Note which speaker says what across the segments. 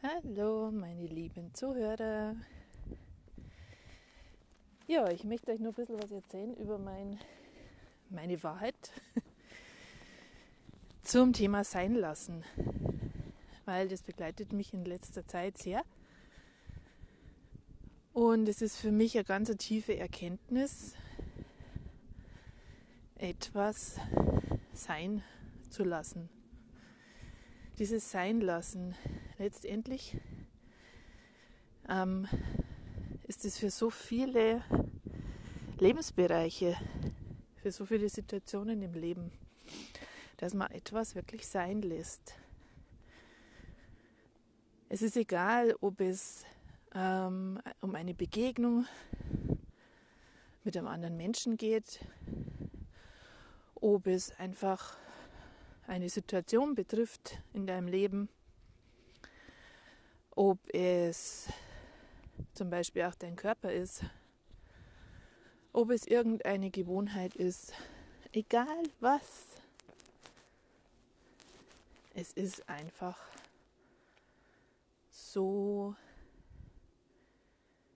Speaker 1: Hallo, meine lieben Zuhörer. Ja, ich möchte euch noch ein bisschen was erzählen über mein, meine Wahrheit zum Thema Sein lassen, weil das begleitet mich in letzter Zeit sehr. Und es ist für mich eine ganz tiefe Erkenntnis, etwas sein zu lassen. Dieses Sein lassen. Letztendlich ähm, ist es für so viele Lebensbereiche, für so viele Situationen im Leben, dass man etwas wirklich sein lässt. Es ist egal, ob es ähm, um eine Begegnung mit einem anderen Menschen geht, ob es einfach eine Situation betrifft in deinem Leben, ob es zum Beispiel auch dein Körper ist, ob es irgendeine Gewohnheit ist, egal was. Es ist einfach so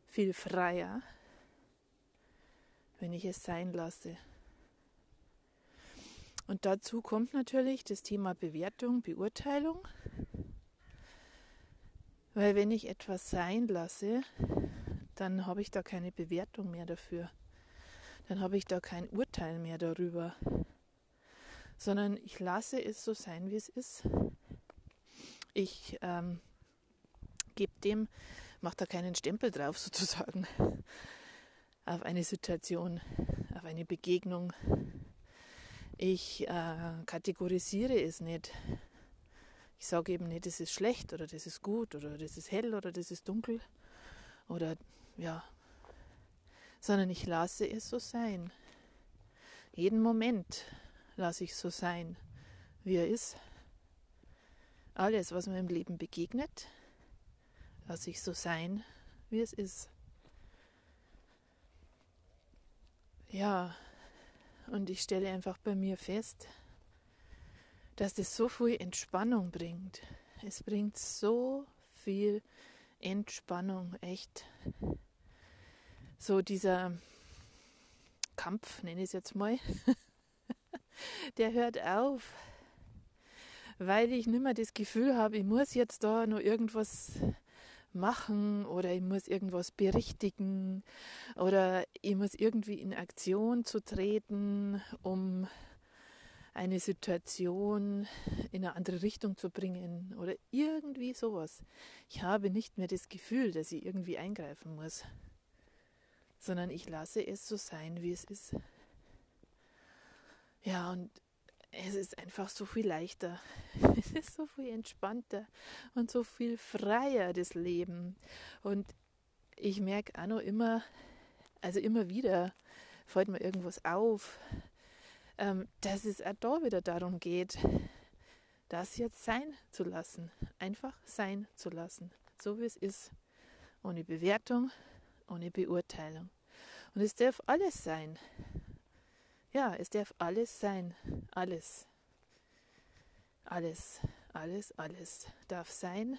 Speaker 1: viel freier, wenn ich es sein lasse. Und dazu kommt natürlich das Thema Bewertung, Beurteilung. Weil wenn ich etwas sein lasse, dann habe ich da keine Bewertung mehr dafür. Dann habe ich da kein Urteil mehr darüber. Sondern ich lasse es so sein, wie es ist. Ich ähm, gebe dem, mache da keinen Stempel drauf sozusagen auf eine Situation, auf eine Begegnung, ich äh, kategorisiere es nicht. Ich sage eben nicht, das ist schlecht oder das ist gut oder das ist hell oder das ist dunkel oder ja, sondern ich lasse es so sein. Jeden Moment lasse ich so sein, wie er ist. Alles, was mir im Leben begegnet, lasse ich so sein, wie es ist. Ja, und ich stelle einfach bei mir fest, dass das so viel Entspannung bringt. Es bringt so viel Entspannung, echt. So dieser Kampf, nenne ich es jetzt mal, der hört auf, weil ich nicht mehr das Gefühl habe, ich muss jetzt da noch irgendwas machen oder ich muss irgendwas berichtigen oder ich muss irgendwie in Aktion zu treten, um eine Situation in eine andere Richtung zu bringen oder irgendwie sowas. Ich habe nicht mehr das Gefühl, dass ich irgendwie eingreifen muss, sondern ich lasse es so sein, wie es ist. Ja, und es ist einfach so viel leichter. Es ist so viel entspannter und so viel freier, das Leben. Und ich merke auch noch immer, also immer wieder fällt mir irgendwas auf, dass es auch da wieder darum geht, das jetzt sein zu lassen. Einfach sein zu lassen. So wie es ist. Ohne Bewertung, ohne Beurteilung. Und es darf alles sein. Ja, es darf alles sein. Alles. Alles, alles, alles darf sein.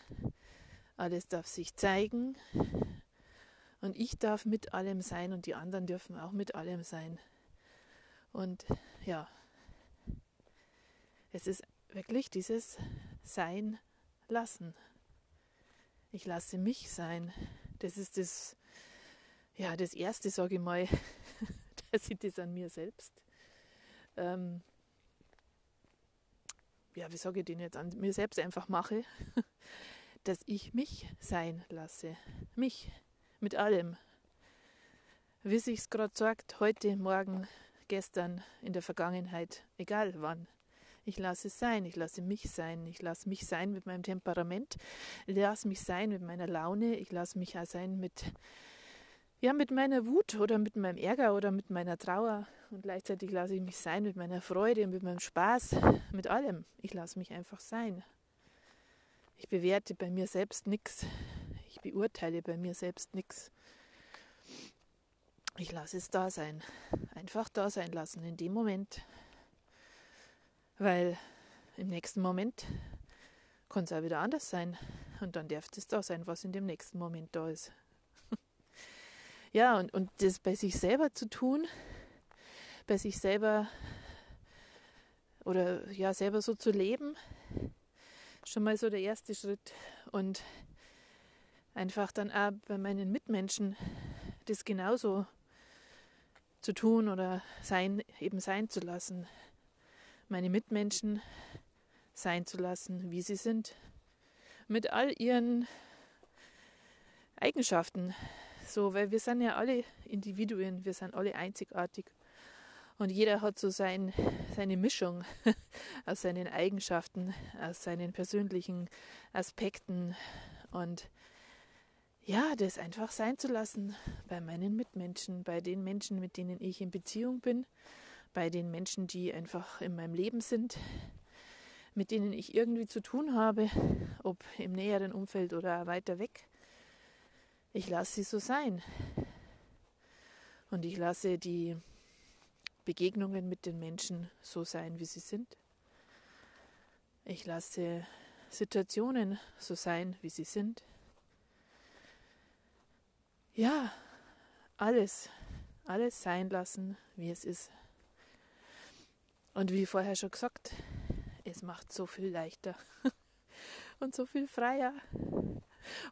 Speaker 1: Alles darf sich zeigen. Und ich darf mit allem sein und die anderen dürfen auch mit allem sein. Und ja, es ist wirklich dieses Sein lassen. Ich lasse mich sein. Das ist das, ja, das Erste, sage ich mal, dass ich das an mir selbst, ähm, ja, wie sage ich den jetzt, an mir selbst einfach mache, dass ich mich sein lasse. Mich mit allem. Wie sich es gerade sagt, heute, morgen, gestern, in der Vergangenheit, egal wann. Ich lasse es sein, ich lasse mich sein, ich lasse mich sein mit meinem Temperament, ich lasse mich sein mit meiner Laune, ich lasse mich auch sein mit ja, mit meiner Wut oder mit meinem Ärger oder mit meiner Trauer. Und gleichzeitig lasse ich mich sein mit meiner Freude, mit meinem Spaß, mit allem. Ich lasse mich einfach sein. Ich bewerte bei mir selbst nichts. Ich beurteile bei mir selbst nichts. Ich lasse es da sein. Einfach da sein lassen in dem Moment. Weil im nächsten Moment kann es auch wieder anders sein. und dann darf das da sein, was in dem nächsten Moment da ist. ja, und, und das bei sich selber zu tun, bei sich selber oder ja, selber so zu leben, schon mal so der erste Schritt. Und einfach dann auch bei meinen Mitmenschen das genauso zu tun oder sein, eben sein zu lassen. Meine Mitmenschen sein zu lassen, wie sie sind. Mit all ihren Eigenschaften. So, weil wir sind ja alle Individuen, wir sind alle einzigartig. Und jeder hat so sein, seine Mischung aus seinen Eigenschaften, aus seinen persönlichen Aspekten. Und ja, das einfach sein zu lassen bei meinen Mitmenschen, bei den Menschen, mit denen ich in Beziehung bin, bei den Menschen, die einfach in meinem Leben sind, mit denen ich irgendwie zu tun habe, ob im näheren Umfeld oder weiter weg. Ich lasse sie so sein. Und ich lasse die Begegnungen mit den Menschen so sein, wie sie sind. Ich lasse Situationen so sein, wie sie sind. Ja, alles, alles sein lassen, wie es ist. Und wie vorher schon gesagt, es macht so viel leichter und so viel freier.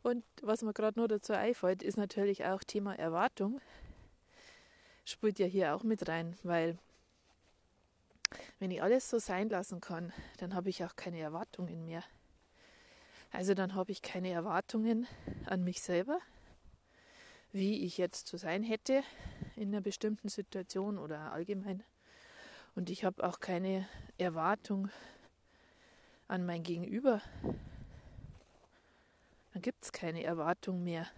Speaker 1: Und was mir gerade nur dazu einfällt, ist natürlich auch Thema Erwartung spielt ja hier auch mit rein, weil wenn ich alles so sein lassen kann, dann habe ich auch keine Erwartungen mehr. Also dann habe ich keine Erwartungen an mich selber, wie ich jetzt zu sein hätte in einer bestimmten Situation oder allgemein. Und ich habe auch keine Erwartung an mein Gegenüber. Dann gibt es keine Erwartung mehr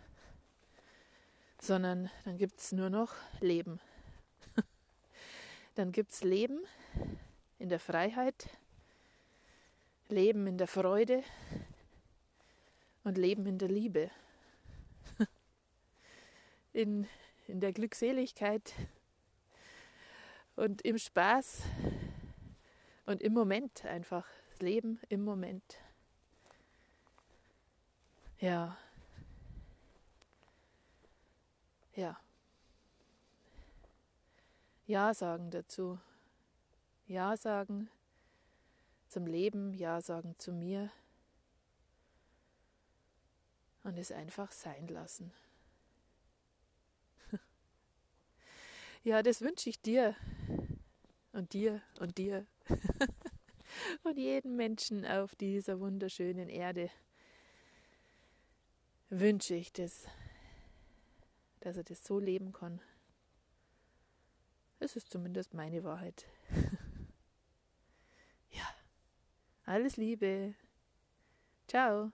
Speaker 1: sondern dann gibt es nur noch Leben. dann gibt es Leben in der Freiheit, Leben in der Freude und Leben in der Liebe. in, in der Glückseligkeit und im Spaß und im Moment einfach. Leben im Moment. Ja. Ja. Ja sagen dazu. Ja sagen zum Leben, Ja sagen zu mir und es einfach sein lassen. Ja, das wünsche ich dir und dir und dir und jedem Menschen auf dieser wunderschönen Erde wünsche ich das dass er das so leben kann. Es ist zumindest meine Wahrheit. ja. Alles Liebe. Ciao.